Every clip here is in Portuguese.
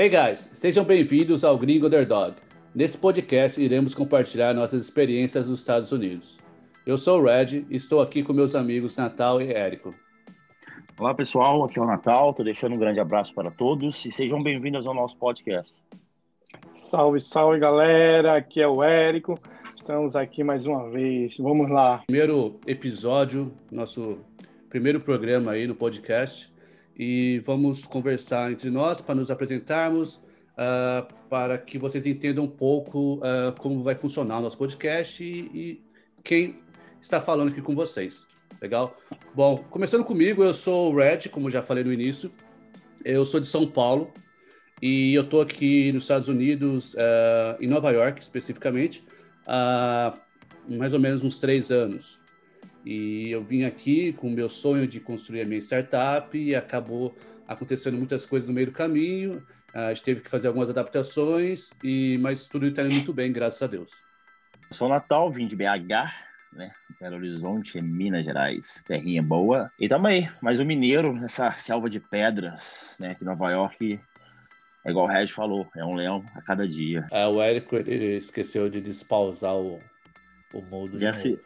Hey guys, sejam bem-vindos ao Gringo Underdog. Nesse podcast iremos compartilhar nossas experiências nos Estados Unidos. Eu sou o Red e estou aqui com meus amigos Natal e Érico. Olá pessoal, aqui é o Natal, estou deixando um grande abraço para todos e sejam bem-vindos ao nosso podcast. Salve, salve galera, aqui é o Érico, estamos aqui mais uma vez, vamos lá. Primeiro episódio, nosso primeiro programa aí no podcast e vamos conversar entre nós para nos apresentarmos, uh, para que vocês entendam um pouco uh, como vai funcionar o nosso podcast e, e, quem está falando aqui com vocês. Legal? Bom, começando comigo, eu sou o Red, como já falei no início. Eu sou de São Paulo e eu estou aqui nos Estados Unidos, uh, em Nova York especificamente, há mais ou menos uns três anos. E eu vim aqui com o meu sonho de construir a minha startup e acabou acontecendo muitas coisas no meio do caminho. A gente teve que fazer algumas adaptações, e mas tudo está indo muito bem, graças a Deus. Eu sou Natal, vim de BH, né? Belo Horizonte, Minas Gerais, terrinha boa. E também, mais um mineiro nessa selva de pedras, né? Que Nova York é igual o Red falou, é um leão a cada dia. É, o Érico ele esqueceu de despausar o, o mundo. Já se,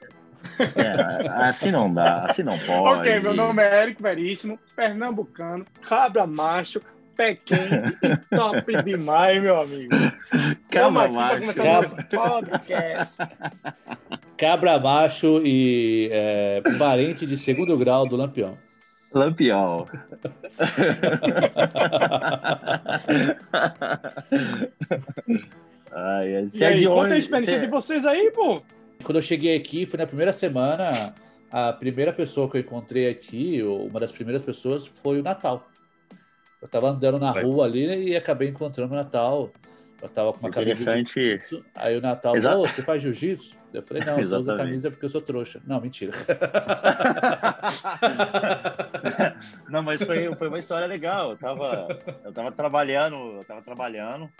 é, assim não dá, assim não pode. ok, meu nome é Érico Veríssimo, pernambucano, cabra macho, pé quente e top demais, meu amigo. Cabra macho. Cabra... podcast. Cabra macho e é, parente de segundo grau do Lampião. Lampião. Ai, e aí, conta a experiência de vocês aí, pô. Quando eu cheguei aqui, foi na primeira semana, a primeira pessoa que eu encontrei aqui, uma das primeiras pessoas, foi o Natal. Eu tava andando na rua ali e acabei encontrando o Natal. Eu tava com uma Interessante. camisa. Aí o Natal, Exa... você faz jiu-jitsu? Eu falei, não, eu só uso a camisa porque eu sou trouxa. Não, mentira. não, mas foi, foi uma história legal. Eu tava, eu tava trabalhando, eu tava trabalhando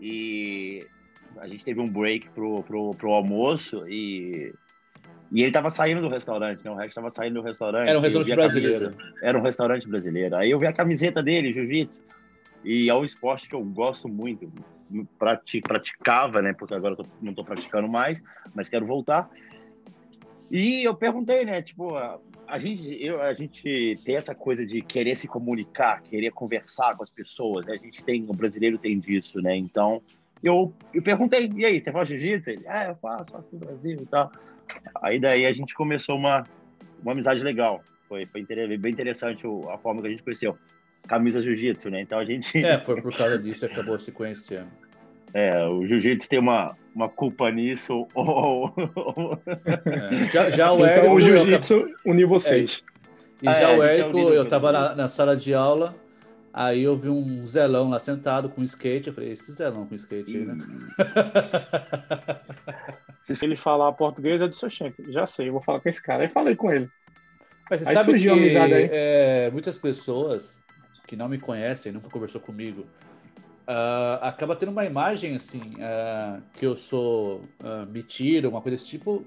e a gente teve um break pro, pro, pro almoço e, e ele tava saindo do restaurante, né? O resto tava saindo do restaurante. Era um restaurante brasileiro. Era um restaurante brasileiro. Aí eu vi a camiseta dele, jiu-jitsu. E é um esporte que eu gosto muito. Praticava, né? Porque agora eu tô, não tô praticando mais, mas quero voltar. E eu perguntei, né? Tipo, a, a gente, eu, a gente tem essa coisa de querer se comunicar, querer conversar com as pessoas. Né? A gente tem, o brasileiro tem disso, né? Então, eu, eu perguntei, e aí, você faz jiu-jitsu? Ele, ah, eu faço, faço no Brasil e tal. Aí daí a gente começou uma, uma amizade legal. Foi, foi bem interessante a forma que a gente conheceu. Camisa jiu-jitsu, né? Então a gente. É, foi por causa disso que acabou se conhecendo. É, o jiu-jitsu tem uma, uma culpa nisso. Ou... É, já, já o Érico. Então, o jiu-jitsu uniu vocês. É, e já é, o Érico, eu estava na, na sala de aula Aí eu vi um Zelão lá sentado com skate. Eu falei, esse Zelão com skate aí, né? Se ele falar português, é de seu Já sei, eu vou falar com esse cara. Aí falei com ele. Mas você aí sabe que é, muitas pessoas que não me conhecem, nunca conversou comigo, uh, acaba tendo uma imagem assim, uh, que eu sou uh, metido, uma coisa desse tipo.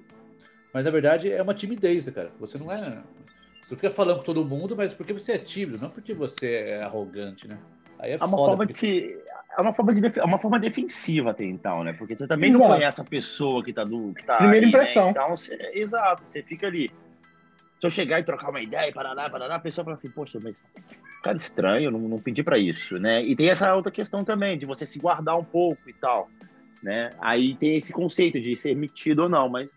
Mas na verdade é uma timidez, né, cara. Você não é você fica falando com todo mundo, mas porque você é tímido, não porque você é arrogante, né? Aí é, é uma forma porque... de é uma forma de é uma forma defensiva até então, né? Porque você também exato. não conhece a pessoa que tá do que tá primeira aí, impressão. Né? Então, você, exato, você fica ali. Se eu chegar e trocar uma ideia, parará, parará, a pessoa fala assim, poxa, mas cara estranho, não, não pedi para isso, né? E tem essa outra questão também de você se guardar um pouco e tal, né? Aí tem esse conceito de ser metido ou não, mas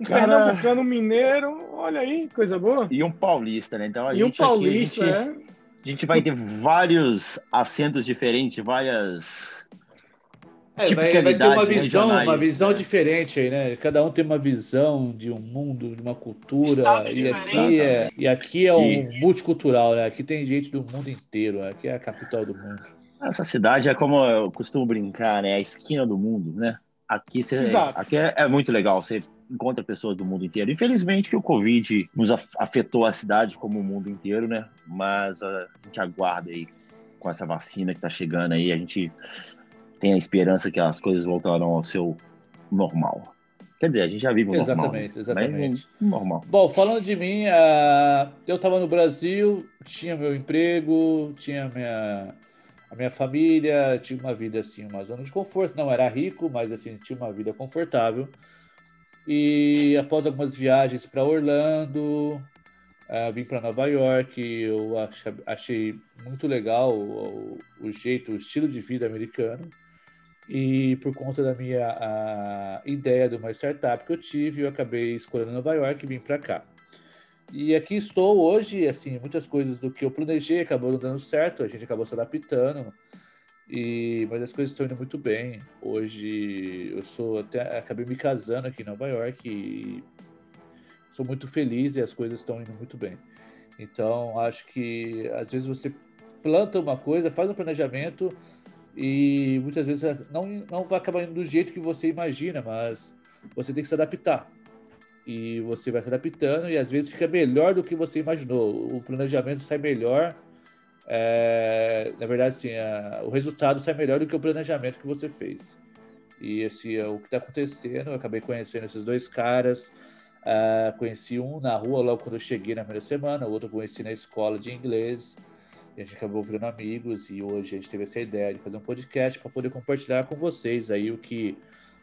Cara... Pernambucano mineiro, olha aí, coisa boa. E um paulista, né? Então a e gente um paulista, aqui, a gente, é. A gente vai ter vários acentos diferentes, várias é, vai, vai, ter uma visão, uma visão né? diferente aí, né? Cada um tem uma visão de um mundo, de uma cultura. E aqui, é, e aqui é um multicultural, né? Aqui tem gente do mundo inteiro. Né? Aqui é a capital do mundo. Essa cidade é como eu costumo brincar, né? É a esquina do mundo, né? Aqui, você, aqui é, é muito legal. Você encontra pessoas do mundo inteiro. Infelizmente que o Covid nos afetou a cidade como o mundo inteiro, né? Mas a gente aguarda aí com essa vacina que está chegando aí, a gente tem a esperança que as coisas voltarão ao seu normal. Quer dizer, a gente já vive o normal. Exatamente, exatamente. normal. Bom, falando de mim, uh, eu estava no Brasil, tinha meu emprego, tinha minha a minha família, tinha uma vida assim, uma zona de conforto, não era rico, mas assim, tinha uma vida confortável. E após algumas viagens para Orlando, uh, vim para Nova York, eu achei muito legal o, o, jeito, o estilo de vida americano. E por conta da minha ideia de uma startup que eu tive, eu acabei escolhendo Nova York e vim para cá. E aqui estou hoje, assim, muitas coisas do que eu planejei acabou dando certo, a gente acabou se adaptando. E, mas as coisas estão indo muito bem. Hoje eu sou até acabei me casando aqui em Nova York e sou muito feliz e as coisas estão indo muito bem. Então acho que às vezes você planta uma coisa, faz um planejamento e muitas vezes não não vai acabar indo do jeito que você imagina, mas você tem que se adaptar e você vai se adaptando e às vezes fica melhor do que você imaginou. O planejamento sai melhor. É, na verdade, sim, o resultado sai melhor do que o planejamento que você fez. E esse é o que está acontecendo. Eu acabei conhecendo esses dois caras. Uh, conheci um na rua logo quando eu cheguei na primeira semana, o outro eu conheci na escola de inglês. E a gente acabou virando amigos e hoje a gente teve essa ideia de fazer um podcast para poder compartilhar com vocês aí o que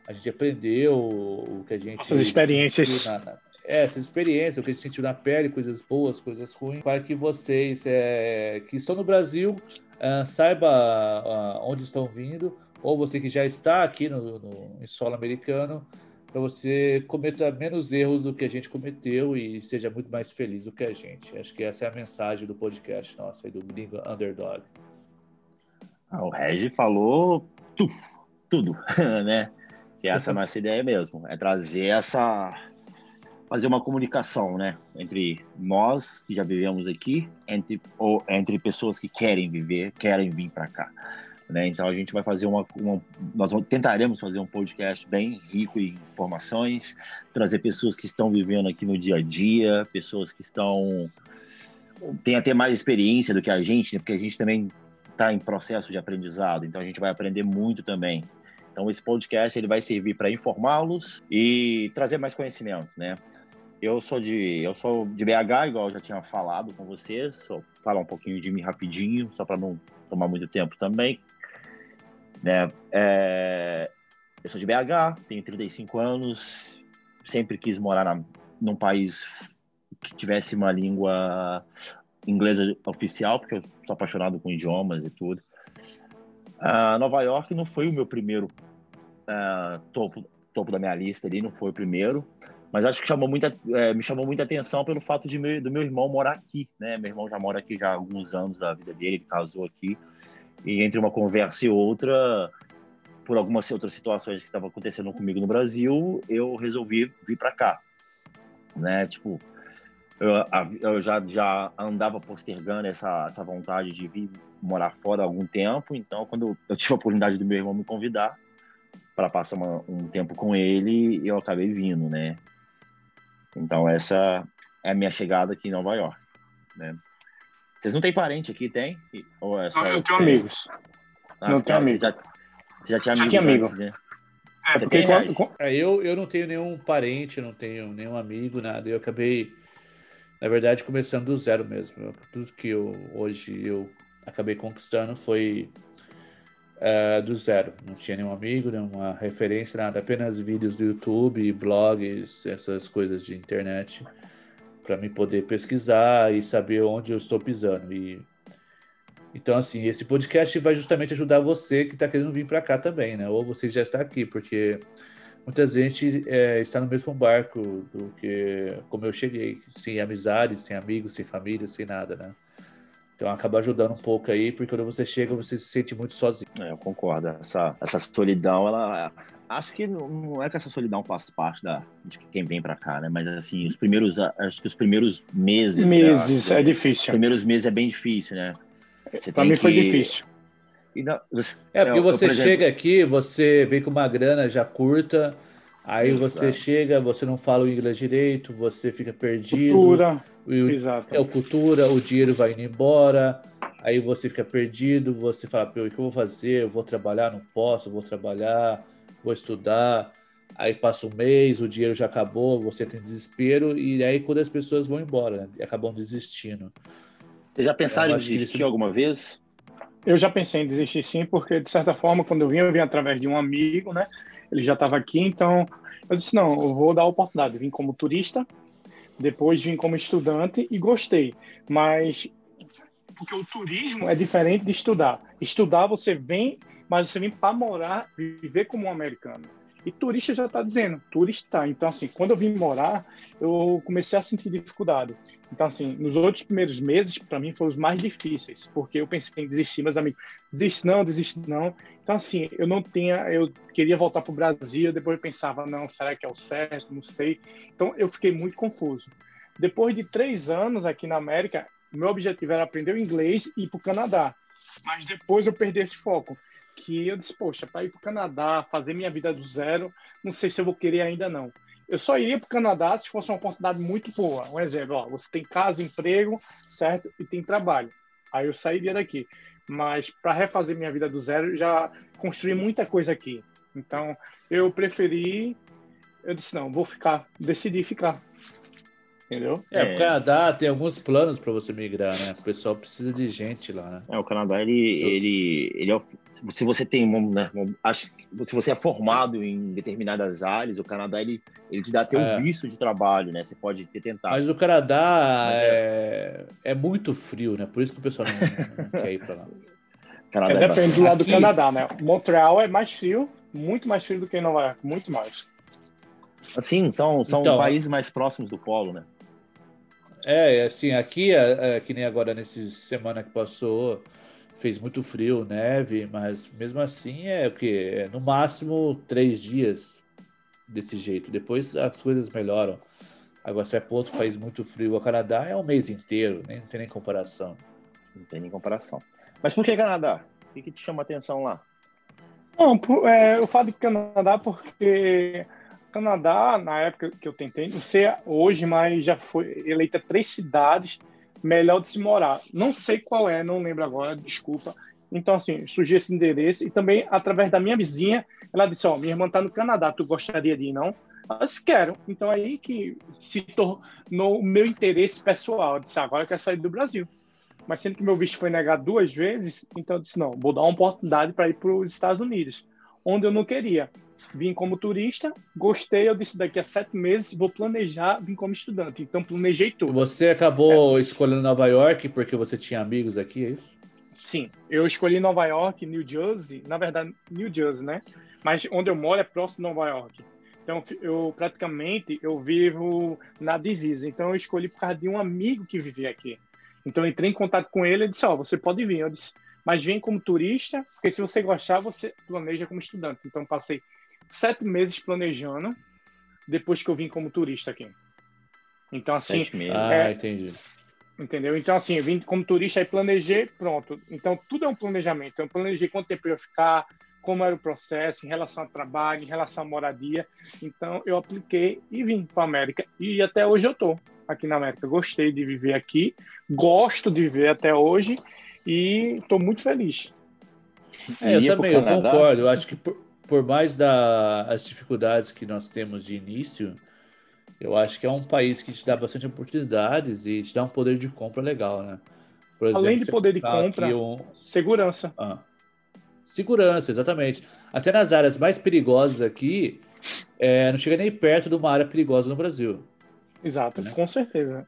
a gente aprendeu, o que a gente. Essas experiências. Na, na, essas experiências, o que a gente sentiu na pele, coisas boas, coisas ruins, para que vocês é, que estão no Brasil uh, saiba uh, onde estão vindo, ou você que já está aqui no, no em solo americano, para você cometa menos erros do que a gente cometeu e seja muito mais feliz do que a gente. Acho que essa é a mensagem do podcast nosso aí, do Gringo Underdog. Ah, o Regi falou tuf, tudo, né? Que essa é a nossa ideia mesmo, é trazer essa fazer uma comunicação, né, entre nós que já vivemos aqui, entre ou entre pessoas que querem viver, querem vir para cá, né? Então a gente vai fazer uma, uma, nós tentaremos fazer um podcast bem rico em informações, trazer pessoas que estão vivendo aqui no dia a dia, pessoas que estão têm até mais experiência do que a gente, né? porque a gente também está em processo de aprendizado, então a gente vai aprender muito também. Então esse podcast ele vai servir para informá-los e trazer mais conhecimento, né? Eu sou de eu sou de BH, igual eu já tinha falado com vocês. Só falar um pouquinho de mim rapidinho, só para não tomar muito tempo também. Né? É, eu sou de BH, tenho 35 anos, sempre quis morar na, num país que tivesse uma língua inglesa oficial, porque eu sou apaixonado com idiomas e tudo. Uh, Nova York não foi o meu primeiro uh, topo, topo da minha lista ali, não foi o primeiro, mas acho que chamou muita, é, me chamou muita atenção pelo fato de meu, do meu irmão morar aqui, né? Meu irmão já mora aqui já há alguns anos da vida dele, ele casou aqui, e entre uma conversa e outra, por algumas outras situações que estavam acontecendo comigo no Brasil, eu resolvi vir para cá, né? Tipo, eu, eu, já, já andava postergando essa, essa vontade de vir morar fora há algum tempo, então quando eu tive a oportunidade do meu irmão me convidar para passar uma, um tempo com ele, eu acabei vindo, né? Então essa é a minha chegada aqui em Nova York, né? Vocês não têm parente aqui, tem? Ou é só não, eu tenho amigos. Ah, não tenho amigos. Já, já tinha amigos? Tinha amigo. Antes, né? É, porque quando... é, eu, eu não tenho nenhum parente, não tenho nenhum amigo, nada. Eu acabei, na verdade, começando do zero mesmo. Tudo que eu, hoje eu acabei conquistando foi uh, do zero. Não tinha nenhum amigo, nenhuma referência, nada. Apenas vídeos do YouTube, blogs, essas coisas de internet, para me poder pesquisar e saber onde eu estou pisando. E então, assim, esse podcast vai justamente ajudar você que está querendo vir para cá também, né? Ou você já está aqui, porque muita gente é, está no mesmo barco do que como eu cheguei, sem amizades, sem amigos, sem família, sem nada, né? Então acaba ajudando um pouco aí, porque quando você chega, você se sente muito sozinho. É, eu concordo. Essa, essa solidão, ela. Acho que não é que essa solidão faz parte da, de quem vem para cá, né? Mas assim, os primeiros. Acho que os primeiros meses. Meses, é difícil. Os primeiros meses é bem difícil, né? Para mim que... foi difícil. Não, você, é, porque eu, você eu, por chega exemplo... aqui, você vem com uma grana já curta, aí Exato. você chega, você não fala o inglês direito, você fica perdido. Cultura. O, Exato. É o cultura, o dinheiro vai indo embora, aí você fica perdido, você fala, o que eu vou fazer? Eu vou trabalhar? Não posso, vou trabalhar, vou estudar. Aí passa um mês, o dinheiro já acabou, você tem desespero, e aí quando as pessoas vão embora, né? e acabam desistindo. Vocês já pensaram em desistir isso... alguma vez? Eu já pensei em desistir sim, porque de certa forma, quando eu vim, eu vim através de um amigo, né? Ele já estava aqui, então eu disse: não, eu vou dar a oportunidade. Vim como turista, depois vim como estudante e gostei. Mas porque o turismo é diferente de estudar. Estudar você vem, mas você vem para morar, viver como um americano. E turista já está dizendo, turista. Então, assim, quando eu vim morar, eu comecei a sentir dificuldade. Então, assim, nos outros primeiros meses, para mim, foram os mais difíceis, porque eu pensei em desistir, meus amigos, desiste não, desiste não. Então, assim, eu não tinha, eu queria voltar para o Brasil, depois eu pensava, não, será que é o certo? Não sei. Então, eu fiquei muito confuso. Depois de três anos aqui na América, meu objetivo era aprender o inglês e ir para o Canadá. Mas depois eu perdi esse foco, que eu disse, poxa, para ir para o Canadá, fazer minha vida do zero, não sei se eu vou querer ainda não. Eu só iria para o Canadá se fosse uma oportunidade muito boa. Um exemplo, ó, você tem casa, emprego, certo? E tem trabalho. Aí eu sairia daqui. Mas para refazer minha vida do zero, já construí muita coisa aqui. Então, eu preferi. Eu disse: não, vou ficar. Decidi ficar. Entendeu? É, é. o Canadá tem alguns planos para você migrar, né? O pessoal precisa de gente lá, né? É, o Canadá, ele, Eu... ele, ele é, se você tem, né, acho, se você é formado em determinadas áreas, o Canadá, ele, ele te dá até um visto de trabalho, né? Você pode ter tentado. Mas o Canadá é... É, é... muito frio, né? Por isso que o pessoal não, não quer ir para lá. Canadá é, depende do lado Aqui... do Canadá, né? Montreal é mais frio, muito mais frio do que Nova York, muito mais. Assim, são, são então, países mais próximos do polo, né? É, assim, aqui, é, é, que nem agora nessa semana que passou, fez muito frio, neve, mas mesmo assim é o que? É no máximo três dias desse jeito. Depois as coisas melhoram. Agora, se vai para outro país muito frio, o Canadá é um mês inteiro, nem, não tem nem comparação. Não tem nem comparação. Mas por que Canadá? O que, que te chama a atenção lá? Não, é, eu falo de Canadá porque Canadá, na época que eu tentei, não sei hoje, mas já foi eleita três cidades melhor de se morar. Não sei qual é, não lembro agora, desculpa. Então, assim, surgiu esse endereço e também, através da minha vizinha, ela disse, ó, oh, minha irmã está no Canadá, tu gostaria de ir, não? Eu disse, quero. Então, aí que se tornou o meu interesse pessoal. Eu disse, agora eu quero sair do Brasil. Mas sendo que meu visto foi negado duas vezes, então eu disse, não, vou dar uma oportunidade para ir para os Estados Unidos, onde eu não queria. Vim como turista, gostei, eu disse daqui a sete meses vou planejar vir como estudante. Então planejei tudo. Você acabou é. escolhendo Nova York porque você tinha amigos aqui, é isso? Sim, eu escolhi Nova York, New Jersey, na verdade New Jersey, né? Mas onde eu moro é próximo de Nova York. Então eu praticamente eu vivo na divisa. Então eu escolhi por causa de um amigo que vivia aqui. Então entrei em contato com ele e disse: "Ó, oh, você pode vir". Eu disse: "Mas vem como turista, porque se você gostar, você planeja como estudante". Então passei sete meses planejando depois que eu vim como turista aqui. Então, assim. Ah, é, entendi. Entendeu? Então, assim, eu vim como turista e planejei, pronto. Então, tudo é um planejamento. Eu planejei quanto tempo eu ia ficar, como era o processo em relação ao trabalho, em relação à moradia. Então, eu apliquei e vim para a América. E até hoje eu estou aqui na América. Gostei de viver aqui, gosto de viver até hoje e estou muito feliz. É, eu também, eu concordo. Eu acho que por, por mais das dificuldades que nós temos de início, eu acho que é um país que te dá bastante oportunidades e te dá um poder de compra legal, né? Exemplo, Além de poder de compra, um... segurança. Ah, segurança, exatamente. Até nas áreas mais perigosas aqui, é, não chega nem perto de uma área perigosa no Brasil. Exato, né? com certeza.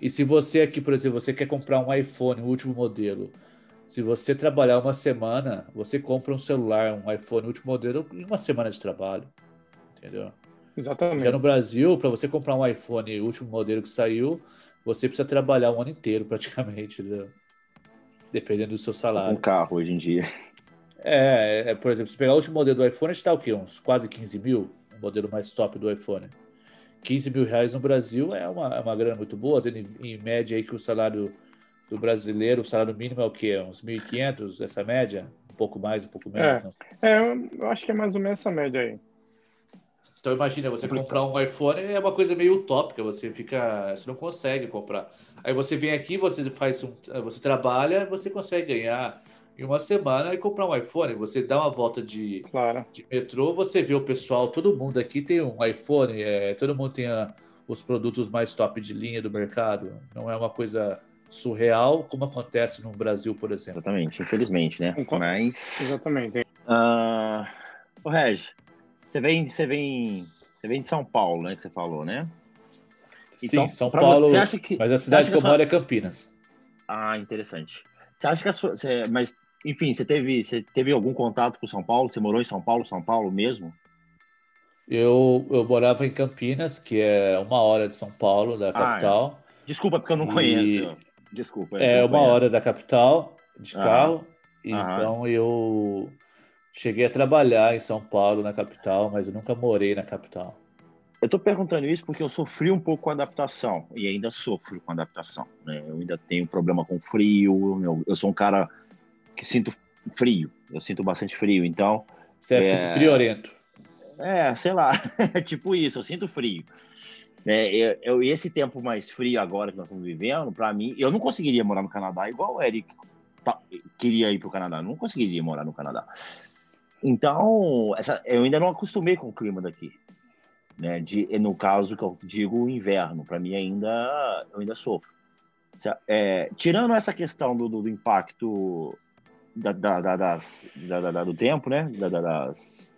E se você aqui, por exemplo, você quer comprar um iPhone, o último modelo, se você trabalhar uma semana, você compra um celular, um iPhone último modelo em uma semana de trabalho. Entendeu? Exatamente. Já no Brasil, para você comprar um iPhone último modelo que saiu, você precisa trabalhar um ano inteiro praticamente, entendeu? dependendo do seu salário. Um carro hoje em dia. É, é, por exemplo, se pegar o último modelo do iPhone, está o quê? Uns quase 15 mil, o modelo mais top do iPhone. 15 mil reais no Brasil é uma, é uma grana muito boa, tendo em, em média aí que o salário do brasileiro, o salário mínimo é o quê? Uns 1.500, essa média? Um pouco mais, um pouco menos? É, é, eu acho que é mais ou menos essa média aí. Então imagina, você comprar um iPhone é uma coisa meio utópica, você fica, você não consegue comprar. Aí você vem aqui, você faz um, você trabalha, você consegue ganhar em uma semana e comprar um iPhone. Você dá uma volta de, claro. de metrô, você vê o pessoal, todo mundo aqui tem um iPhone, é, todo mundo tem a, os produtos mais top de linha do mercado. Não é uma coisa surreal como acontece no Brasil, por exemplo. Exatamente, infelizmente, né? Mas. Exatamente. Uh... Ô, Reg, você vem, você vem, você vem de São Paulo, né? Que você falou, né? Então, Sim, São Paulo. Você acha que, mas a cidade que eu moro é Campinas. Ah, interessante. Você acha que a sua. Você, mas, enfim, você teve, você teve algum contato com São Paulo? Você morou em São Paulo, São Paulo mesmo? Eu, eu morava em Campinas, que é uma hora de São Paulo, da capital. Ah, é. Desculpa, porque eu não conheço. Desculpa. É uma hora da capital de carro. Então eu cheguei a trabalhar em São Paulo, na capital, mas eu nunca morei na capital. Eu estou perguntando isso porque eu sofri um pouco com adaptação e ainda sofro com adaptação. Né? Eu ainda tenho problema com frio. Eu, eu sou um cara que sinto frio. Eu sinto bastante frio, então. Você é, é friorento. É, sei lá, é tipo isso, eu sinto frio. É, eu, eu, esse tempo mais frio agora que nós estamos vivendo, para mim, eu não conseguiria morar no Canadá igual o Eric queria ir para o Canadá. Não conseguiria morar no Canadá. Então, essa, eu ainda não acostumei com o clima daqui. Né? De, no caso que eu digo o inverno, para mim ainda eu ainda sofro. É, tirando essa questão do, do impacto da, da, da, das, do tempo, né? das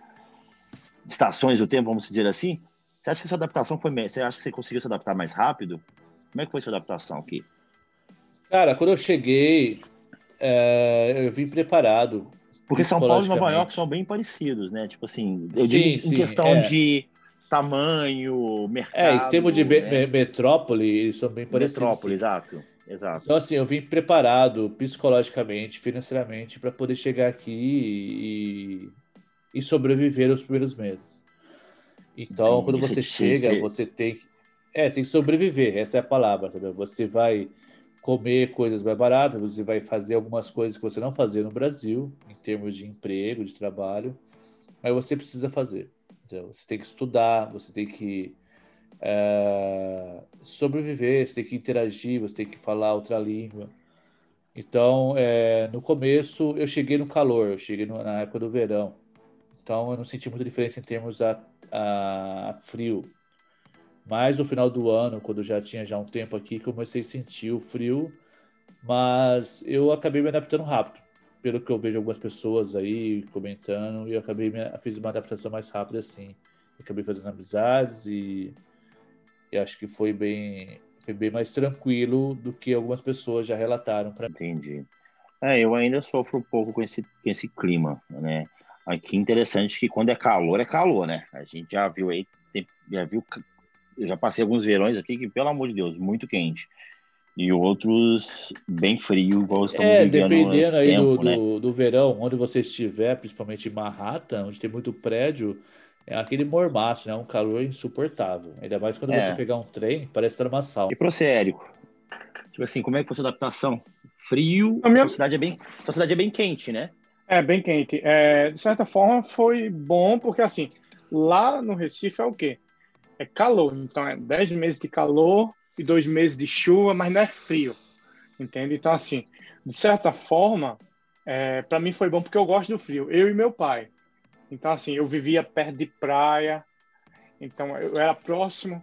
estações do tempo, vamos dizer assim. Você acha que sua adaptação foi. Você acha que você conseguiu se adaptar mais rápido? Como é que foi sua adaptação aqui? Cara, quando eu cheguei, é, eu vim preparado. Porque São Paulo e Nova York são bem parecidos, né? Tipo assim, eu sim, digo sim, em questão é. de tamanho, mercado. É, em termos de né? metrópole, eles são bem parecidos. Metrópole, exato. Exato. Então, assim, eu vim preparado psicologicamente, financeiramente, para poder chegar aqui e, e sobreviver os primeiros meses. Então, quando você chega, você tem que. É, tem que sobreviver, essa é a palavra, entendeu? Você vai comer coisas mais baratas, você vai fazer algumas coisas que você não fazia no Brasil, em termos de emprego, de trabalho, mas você precisa fazer. Você tem que estudar, você tem que é, sobreviver, você tem que interagir, você tem que falar outra língua. Então, é, no começo, eu cheguei no calor, eu cheguei no, na época do verão. Então eu não senti muita diferença em termos a, a frio. Mas no final do ano, quando já tinha já um tempo aqui, comecei a sentir o frio, mas eu acabei me adaptando rápido. Pelo que eu vejo algumas pessoas aí comentando, e eu acabei me, fiz uma adaptação mais rápida assim. acabei fazendo amizades e, e acho que foi bem foi bem mais tranquilo do que algumas pessoas já relataram para mim. Entendi. É, eu ainda sofro um pouco com esse, com esse clima, né? Aqui interessante que quando é calor, é calor, né? A gente já viu aí, já viu, eu já passei alguns verões aqui que, pelo amor de Deus, muito quente. E outros bem frio, igual estamos é, vivendo dependendo aí tempo, do, né? do, do, verão, onde você estiver, principalmente em Manhattan, onde tem muito prédio, é aquele mormaço, né? Um calor insuportável. Ainda mais quando é. você pegar um trem, parece estar numa sala. E pro você, Érico? Tipo assim, como é que foi a sua adaptação? Frio, a minha... sua, cidade é bem, sua cidade é bem quente, né? É, bem quente. É, de certa forma, foi bom, porque assim, lá no Recife é o quê? É calor. Então, é 10 meses de calor e dois meses de chuva, mas não é frio. Entende? Então, assim, de certa forma, é, para mim foi bom porque eu gosto do frio. Eu e meu pai. Então, assim, eu vivia perto de praia. Então, eu era próximo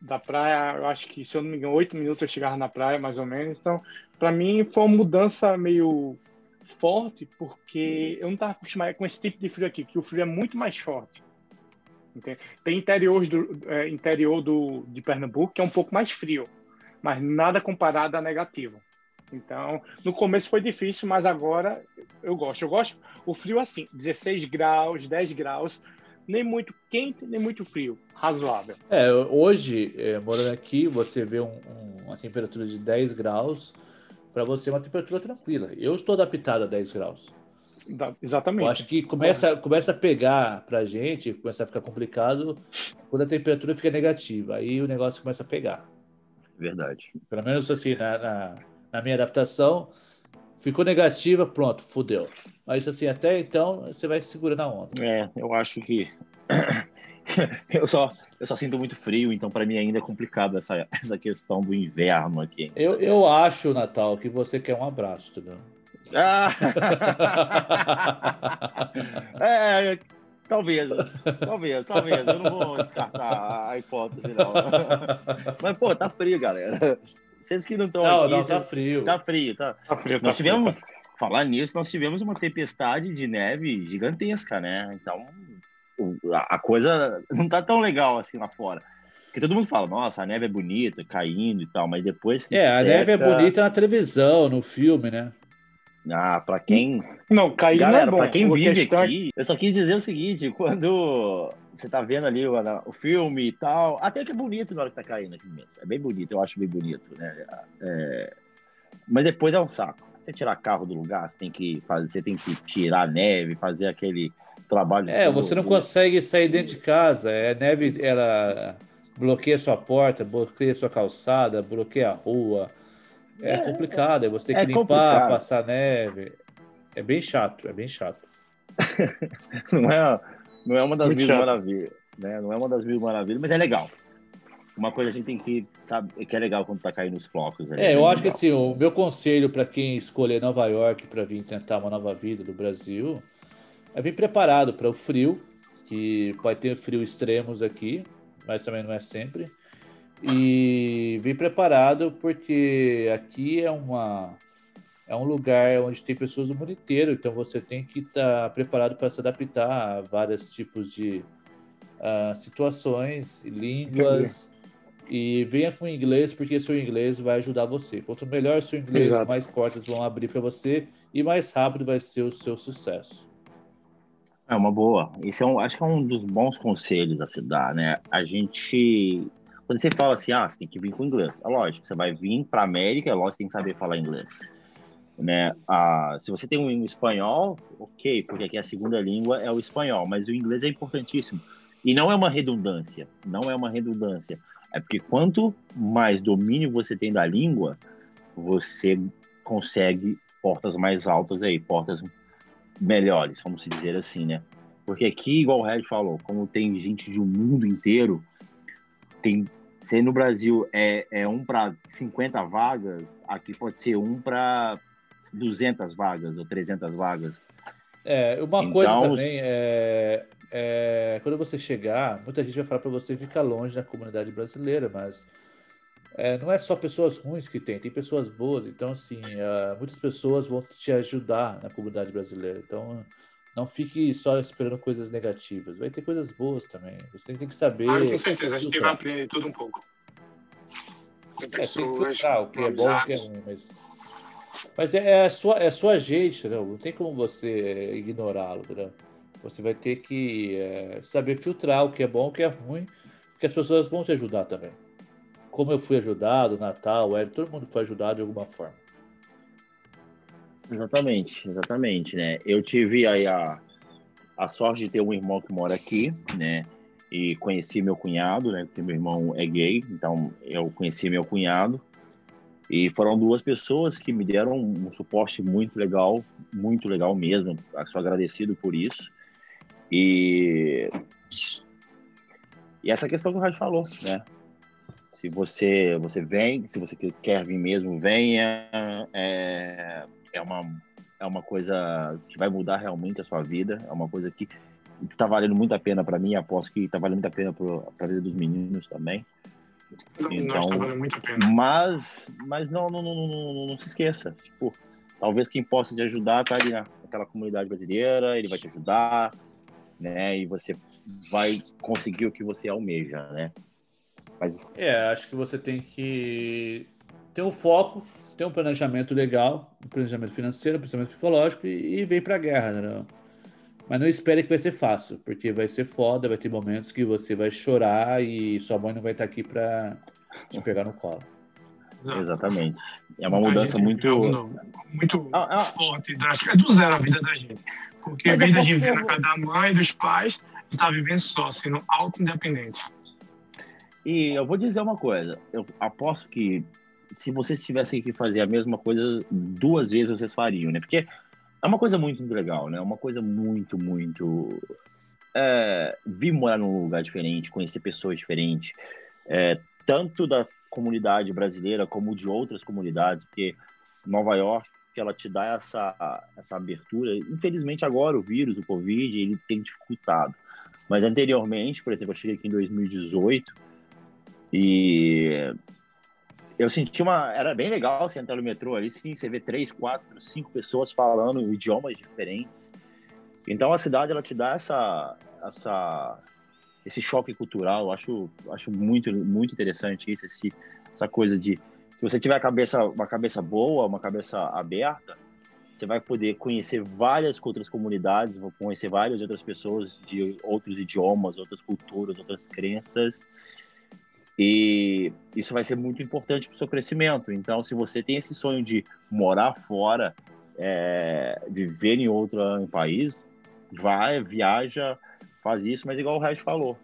da praia. Eu acho que, se eu não me engano, oito minutos eu chegava na praia, mais ou menos. Então, para mim, foi uma mudança meio forte porque eu não estava acostumado com esse tipo de frio aqui, que o frio é muito mais forte. Entende? Tem interiores do é, interior do, de Pernambuco que é um pouco mais frio, mas nada comparado a negativo. Então, no começo foi difícil, mas agora eu gosto. Eu gosto o frio assim, 16 graus, 10 graus, nem muito quente, nem muito frio, razoável. É, hoje, é, morando aqui, você vê um, um, uma temperatura de 10 graus, para você uma temperatura tranquila. Eu estou adaptado a 10 graus. Da, exatamente. Eu acho que começa, começa a pegar para a gente, começa a ficar complicado quando a temperatura fica negativa. Aí o negócio começa a pegar. Verdade. Pelo menos assim, na, na, na minha adaptação, ficou negativa, pronto, fudeu. Mas assim, até então, você vai segurando a onda. É, eu acho que eu só, eu só sinto muito frio, então para mim ainda é complicado essa, essa questão do inverno aqui. Eu, eu acho, Natal, que você quer um abraço, entendeu? Ah! é, talvez, talvez, talvez. Eu não vou descartar a hipótese, não. Mas, pô, tá frio, galera. Vocês que não estão não, aqui. Não, tá frio. Tá frio, tá. Tá frio, tá nós frio, tivemos, tá frio. falar nisso, nós tivemos uma tempestade de neve gigantesca, né? Então, a coisa não tá tão legal assim lá fora. Porque todo mundo fala, nossa, a neve é bonita, caindo e tal, mas depois que É, seca... a neve é bonita na televisão, no filme, né? Ah, pra quem... Não, cair Galera, não é bom. pra quem A vive questão é- aqui, eu só quis dizer o seguinte, quando você tá vendo ali o, o filme e tal, até que é bonito na hora que tá caindo aqui mesmo. É bem bonito, eu acho bem bonito, né? É... Mas depois é um saco. Você tirar carro do lugar, você tem que fazer, você tem que tirar a neve, fazer aquele trabalho. É, você não consegue sair dentro de casa. É neve, ela bloqueia sua porta, bloqueia sua calçada, bloqueia a rua. É, É, complicado, é você tem é que limpar, complicado. passar neve. É bem chato, é bem chato. não é, não é uma das Muito mil chato. maravilhas, né? Não é uma das mil maravilhas, mas é legal. Uma coisa a gente tem que, sabe, que é legal quando tá caindo os flocos. ali, É, né? eu acho que Legal. assim, o meu conselho para quem escolher Nova York para vir tentar uma nova vida do Brasil é vir preparado para o frio, que pode ter frio extremos aqui, mas também não é sempre. E vir preparado porque aqui é uma é um lugar onde tem pessoas do mundo inteiro, então você tem que estar preparado para se adaptar a vários tipos de ah, situações, línguas. E venha com inglês, porque seu inglês vai ajudar você. Quanto melhor seu inglês, Exato. mais portas vão abrir para você e mais rápido vai ser o seu sucesso. É uma boa. Esse é um, acho que é um dos bons conselhos a se dar, né? A gente. Quando você fala assim, ah, você tem que vir com inglês. É lógico, você vai vir para América, é lógico que tem que saber falar inglês. Né? Ah, se você tem um espanhol, ok, porque aqui a segunda língua é o espanhol, mas o inglês é importantíssimo. E não é uma redundância, não é uma redundância. É porque quanto mais domínio você tem da língua, você consegue portas mais altas aí, portas melhores, vamos dizer assim, né? Porque aqui, igual o Red falou, como tem gente de um mundo inteiro, tem se no Brasil é, é um para 50 vagas, aqui pode ser um para 200 vagas ou 300 vagas. É, uma Então, coisa também é, é, quando você chegar, muita gente vai falar para você ficar longe da comunidade brasileira, mas é, não é só pessoas ruins que tem, tem pessoas boas. Então, assim, é, muitas pessoas vão te ajudar na comunidade brasileira. Então, não fique só esperando coisas negativas. Vai ter coisas boas também. Você tem que saber. Ah, com certeza, a gente vai aprender tudo um pouco. É, tem que o que é bom e o que é ruim, mas. Mas é, é a sua, é a sua gente, entendeu? Não tem como você ignorá-lo, entendeu? Você vai ter que é, saber filtrar o que é bom e o que é ruim, porque as pessoas vão te ajudar também. Como eu fui ajudado, Natal, Hélio, todo mundo foi ajudado de alguma forma. Exatamente, exatamente, né? Eu tive aí a, a sorte de ter um irmão que mora aqui, né? E conheci meu cunhado, né? Porque meu irmão é gay, então eu conheci meu cunhado. E foram duas pessoas que me deram um suporte muito legal, muito legal mesmo. Sou agradecido por isso. E, e essa questão que o Rádio falou, né? Se você, você vem, se você quer vir mesmo, venha. É, é, uma, é uma coisa que vai mudar realmente a sua vida. É uma coisa que está valendo muito a pena para mim. Aposto que está valendo muito a pena para a vida dos meninos também. Não, Então, nós tá valendo muito a pena. Mas, mas não, não, não, não, não, se esqueça. Tipo, talvez quem possa te ajudar tá ali na- naquela comunidade brasileira, ele vai te ajudar, né? E você vai conseguir o que você almeja, né? Mas É, acho que você tem que ter um foco, ter um planejamento legal, um planejamento financeiro, um planejamento psicológico e, e vem pra guerra, né? Mas não espere que vai ser fácil, porque vai ser foda, vai ter momentos que você vai chorar e sua mãe não vai estar aqui pra te pegar no colo. Não. exatamente. É uma A mudança gente muito. viveu algo muito Ah, ah. forte, drástica. É do zero a vida da gente. Porque Mas em vez eu de posso- viver na casa da mãe, dos pais, a gente tá vivendo só, sendo auto-independente. E eu vou dizer uma coisa, eu aposto que se vocês tivessem que fazer a mesma coisa duas vezes, vocês fariam, né? Porque é uma coisa muito legal, né? É uma coisa muito, muito. É, vir morar num lugar diferente, conhecer pessoas diferentes, é, tanto da comunidade brasileira como de outras comunidades, porque Nova York ela te dá essa, essa abertura. Infelizmente, agora o vírus, o Covid, ele tem dificultado. Mas anteriormente, por exemplo, eu cheguei aqui em 2018 e eu senti uma. Era bem legal você entrar no metrô ali, sim, você vê três, quatro, cinco pessoas falando idiomas diferentes. Então a cidade ela te dá essa, essa, esse choque cultural. Eu acho, acho muito, muito interessante isso, esse, essa coisa de se você tiver a cabeça, uma cabeça boa, uma cabeça aberta, você vai poder conhecer várias outras comunidades, conhecer várias outras pessoas de outros idiomas, outras culturas, outras crenças. E isso vai ser muito importante para o seu crescimento. Então, se você tem esse sonho de morar fora, é, viver em outro em país, vai, viaja, faz isso, mas igual o Red falou,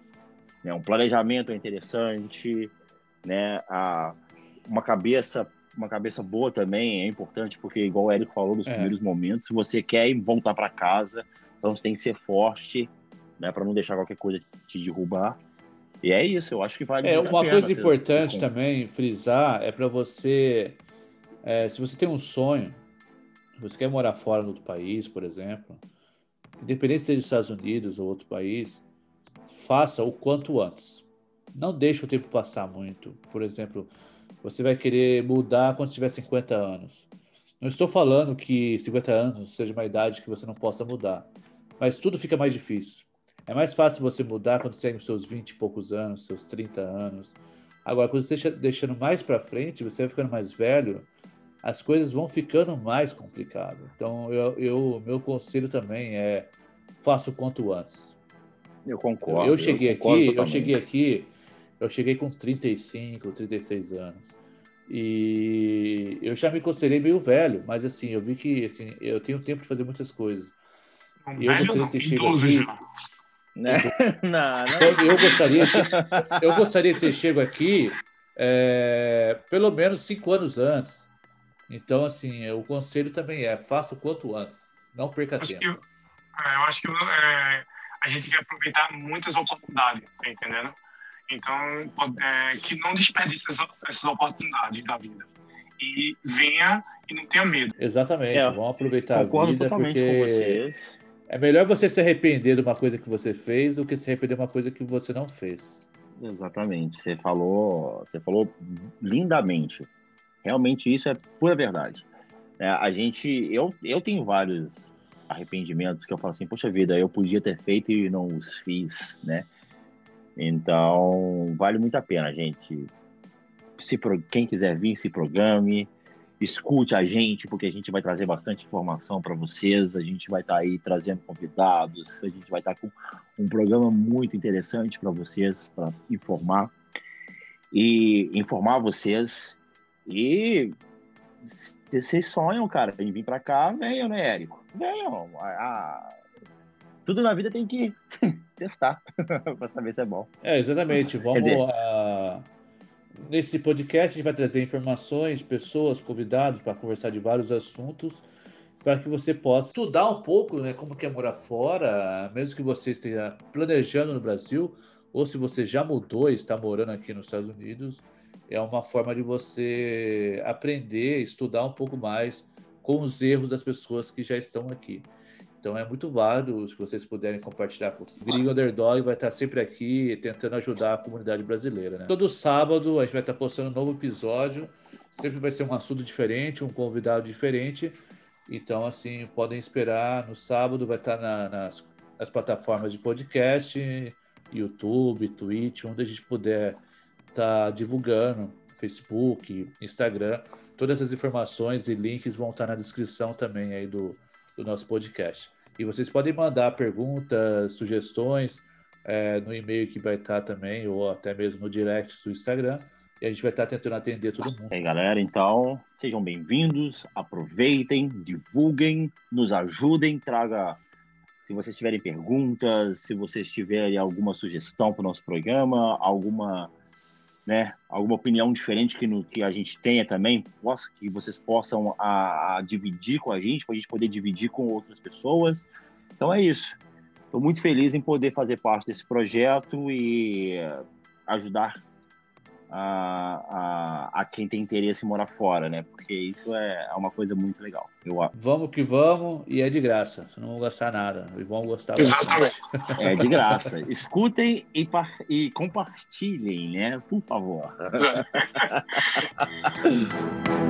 né? um planejamento é interessante, né? A, uma cabeça uma cabeça boa também é importante, porque igual o Érico falou nos é. primeiros momentos, se você quer voltar para casa, então você tem que ser forte, né, para não deixar qualquer coisa te derrubar. E é isso, eu acho que vale É uma coisa importante também frisar é para você, é, se você tem um sonho, você quer morar fora no outro país, por exemplo, independente se seja Estados Unidos ou outro país, faça o quanto antes. Não deixe o tempo passar muito. Por exemplo, você vai querer mudar quando tiver 50 anos. Não estou falando que 50 anos seja uma idade que você não possa mudar, mas tudo fica mais difícil. É mais fácil você mudar quando você tem os seus 20 e poucos anos, seus 30 anos. Agora, quando você está deixando mais para frente, você vai ficando mais velho, as coisas vão ficando mais complicadas. Então, eu, eu, meu conselho também é faça o quanto antes. Eu concordo. Eu, eu cheguei eu concordo aqui, eu cheguei aqui eu cheguei com 35, 36 anos. E eu já me considerei meio velho, mas assim, eu vi que assim, eu tenho tempo de fazer muitas coisas. Um eu gostaria de ter chegado aqui. Né? não, não. Então, eu gostaria, eu gostaria de ter chegado aqui é, pelo menos cinco anos antes. Então, assim, o conselho também é faça o quanto antes, não perca acho tempo. Que, é, eu acho que é, a gente tem que aproveitar muitas oportunidades, tá entendendo? Então, é, que não desperdice essas, essas oportunidades da vida. E venha e não tenha medo. Exatamente, é, vamos aproveitar a vida, porque é melhor você se arrepender de uma coisa que você fez do que se arrepender de uma coisa que você não fez. Exatamente, você falou, você falou lindamente. Realmente isso é pura verdade. É, a gente, eu, eu tenho vários arrependimentos que eu falo assim, poxa vida, eu podia ter feito e não os fiz, né? Então, vale muito a pena, gente. Se, quem quiser vir, se programe, escute a gente, porque a gente vai trazer bastante informação para vocês. A gente vai estar tá aí trazendo convidados, a gente vai estar tá com um programa muito interessante para vocês, para informar e informar vocês. E se vocês sonham, cara, em vir para cá, venham, né, Érico? Venham. Ah, tudo na vida tem que testar para saber se é bom. É, exatamente. Vamos dizer... a... Nesse podcast a gente vai trazer informações, pessoas, convidados para conversar de vários assuntos, para que você possa estudar um pouco, né, como que é morar fora, mesmo que você esteja planejando no Brasil, ou se você já mudou e está morando aqui nos Estados Unidos, é uma forma de você aprender, estudar um pouco mais com os erros das pessoas que já estão aqui. Então é muito válido se vocês puderem compartilhar com o Gringo Underdog vai estar sempre aqui tentando ajudar a comunidade brasileira. Né? Todo sábado a gente vai estar postando um novo episódio. Sempre vai ser um assunto diferente, um convidado diferente. Então, assim, podem esperar. No sábado vai estar na, nas, nas plataformas de podcast, YouTube, Twitch, onde a gente puder estar divulgando, Facebook, Instagram. Todas as informações e links vão estar na descrição também aí do, do nosso podcast. E vocês podem mandar perguntas, sugestões é, no e-mail que vai estar também, ou até mesmo no direct do Instagram. E a gente vai estar tentando atender todo mundo. É, galera, então sejam bem-vindos, aproveitem, divulguem, nos ajudem, traga. Se vocês tiverem perguntas, se vocês tiverem alguma sugestão para o nosso programa, alguma né, alguma opinião diferente que, no, que a gente tenha também, possa, que vocês possam a, a dividir com a gente, para a gente poder dividir com outras pessoas. Então é isso. Estou muito feliz em poder fazer parte desse projeto e ajudar a, a, a, quem tem interesse em morar fora, né? Porque isso é, é uma coisa muito legal. Eu... Vamos que vamos, e é de graça. Vocês não vão gastar nada. E vão gostar Exatamente. Bastante. É de graça. Escutem e, e compartilhem, né? Por favor.